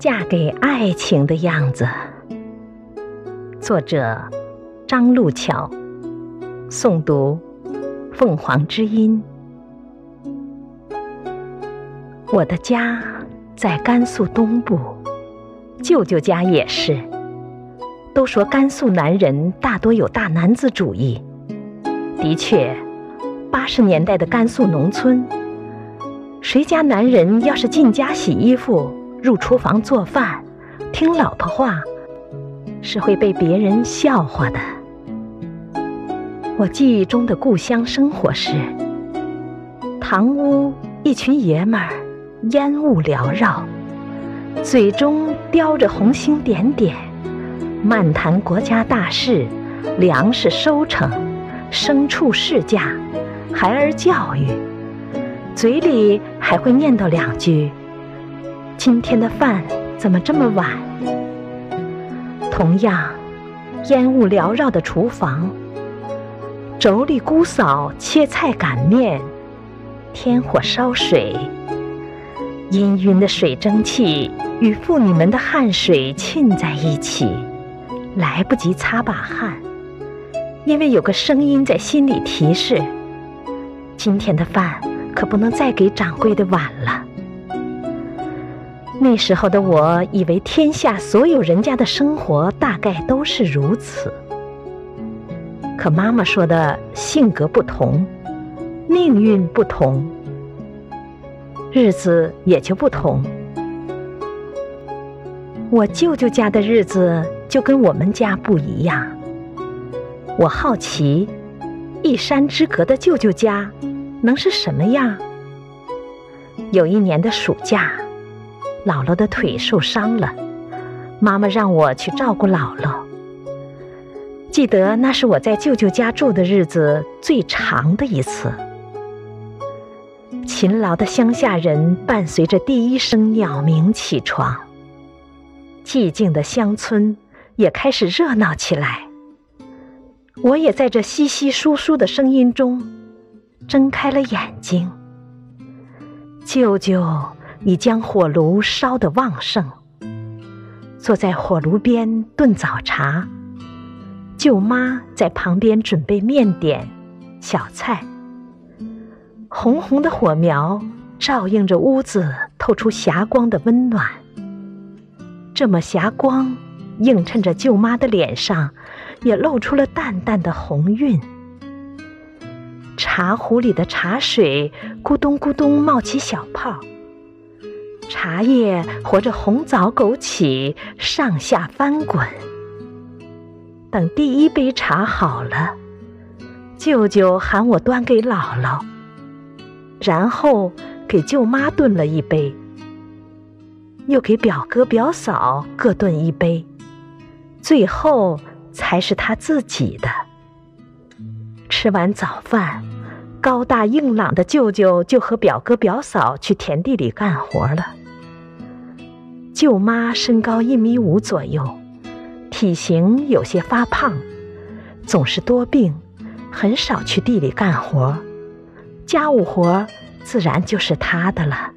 嫁给爱情的样子。作者：张路桥，诵读：凤凰之音。我的家在甘肃东部，舅舅家也是。都说甘肃男人大多有大男子主义，的确，八十年代的甘肃农村，谁家男人要是进家洗衣服、入厨房做饭、听老婆话，是会被别人笑话的。我记忆中的故乡生活是：堂屋一群爷们儿，烟雾缭绕，嘴中叼着红星点点。漫谈国家大事，粮食收成，牲畜市价，孩儿教育，嘴里还会念叨两句：“今天的饭怎么这么晚？”同样，烟雾缭绕的厨房，妯娌姑嫂切菜擀面，添火烧水，氤氲的水蒸气与妇女们的汗水沁在一起。来不及擦把汗，因为有个声音在心里提示：今天的饭可不能再给掌柜的晚了。那时候的我以为天下所有人家的生活大概都是如此，可妈妈说的性格不同，命运不同，日子也就不同。我舅舅家的日子。就跟我们家不一样。我好奇，一山之隔的舅舅家能是什么样？有一年的暑假，姥姥的腿受伤了，妈妈让我去照顾姥姥。记得那是我在舅舅家住的日子最长的一次。勤劳的乡下人伴随着第一声鸟鸣起床，寂静的乡村。也开始热闹起来。我也在这稀稀疏疏的声音中睁开了眼睛。舅舅已将火炉烧得旺盛，坐在火炉边炖早茶。舅妈在旁边准备面点、小菜。红红的火苗照映着屋子，透出霞光的温暖。这么霞光。映衬着舅妈的脸上，也露出了淡淡的红晕。茶壶里的茶水咕咚咕咚冒起小泡，茶叶和着红枣枸杞上下翻滚。等第一杯茶好了，舅舅喊我端给姥姥，然后给舅妈炖了一杯，又给表哥表嫂各炖一杯。最后才是他自己的。吃完早饭，高大硬朗的舅舅就和表哥表嫂去田地里干活了。舅妈身高一米五左右，体型有些发胖，总是多病，很少去地里干活，家务活自然就是她的了。